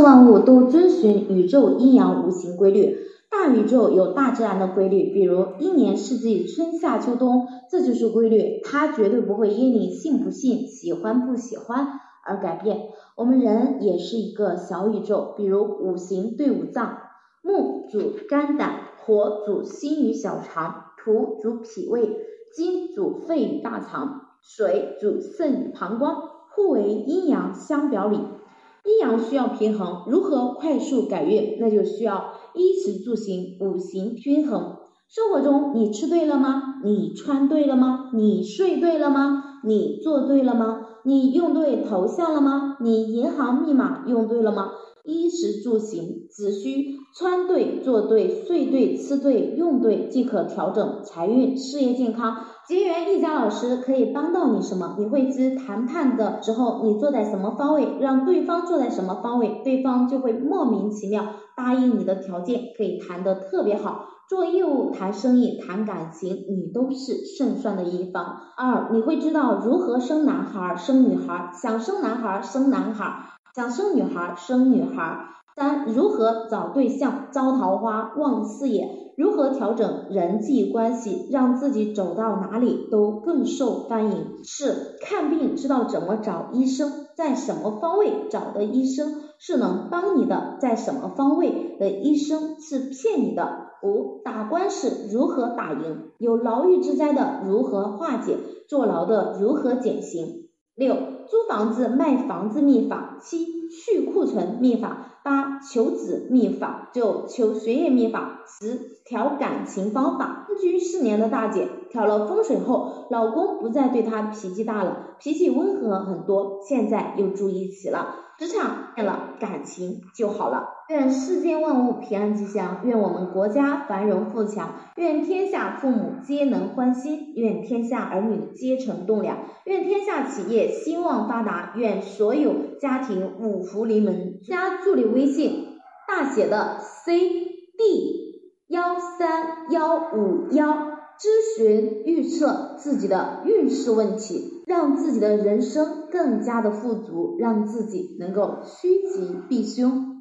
万物都遵循宇宙阴阳无形规律。大宇宙有大自然的规律，比如一年四季、春夏秋冬，这就是规律，它绝对不会因你信不信、喜欢不喜欢而改变。我们人也是一个小宇宙，比如五行对五脏，木主肝胆，火主心与小肠，土主脾胃，金主肺与大肠，水主肾与膀胱，互为阴阳相表里。阴阳需要平衡，如何快速改运？那就需要衣食住行五行均衡。生活中，你吃对了吗？你穿对了吗？你睡对了吗？你做对了吗？你用对头像了吗？你银行密码用对了吗？衣食住行只需穿对、做对、睡对、吃对、用对即可调整财运、事业、健康。结缘一家老师可以帮到你什么？你会知谈判的时候你坐在什么方位，让对方坐在什么方位，对方就会莫名其妙答应你的条件，可以谈得特别好。做业务、谈生意、谈感情，你都是胜算的一方。二，你会知道如何生男孩、生女孩，想生男孩生男孩，想生女孩生女孩。三，如何找对象、招桃花、旺事业。如何调整人际关系，让自己走到哪里都更受欢迎？四看病知道怎么找医生，在什么方位找的医生是能帮你的，在什么方位的医生是骗你的？五打官司如何打赢？有牢狱之灾的如何化解？坐牢的如何减刑？六租房子卖房子秘法。七去库存秘法。八求子秘法。九求学业秘法。十调感情方法，分居四年的大姐调了风水后，老公不再对她脾气大了，脾气温和很多，现在又住一起了，职场变了，感情就好了。愿世间万物平安吉祥，愿我们国家繁荣富强，愿天下父母皆能欢心，愿天下儿女皆成栋梁，愿天下企业兴旺发达，愿所有家庭五福临门。加助理微信大写的 C D。幺三幺五幺，咨询预测自己的运势问题，让自己的人生更加的富足，让自己能够趋吉避凶。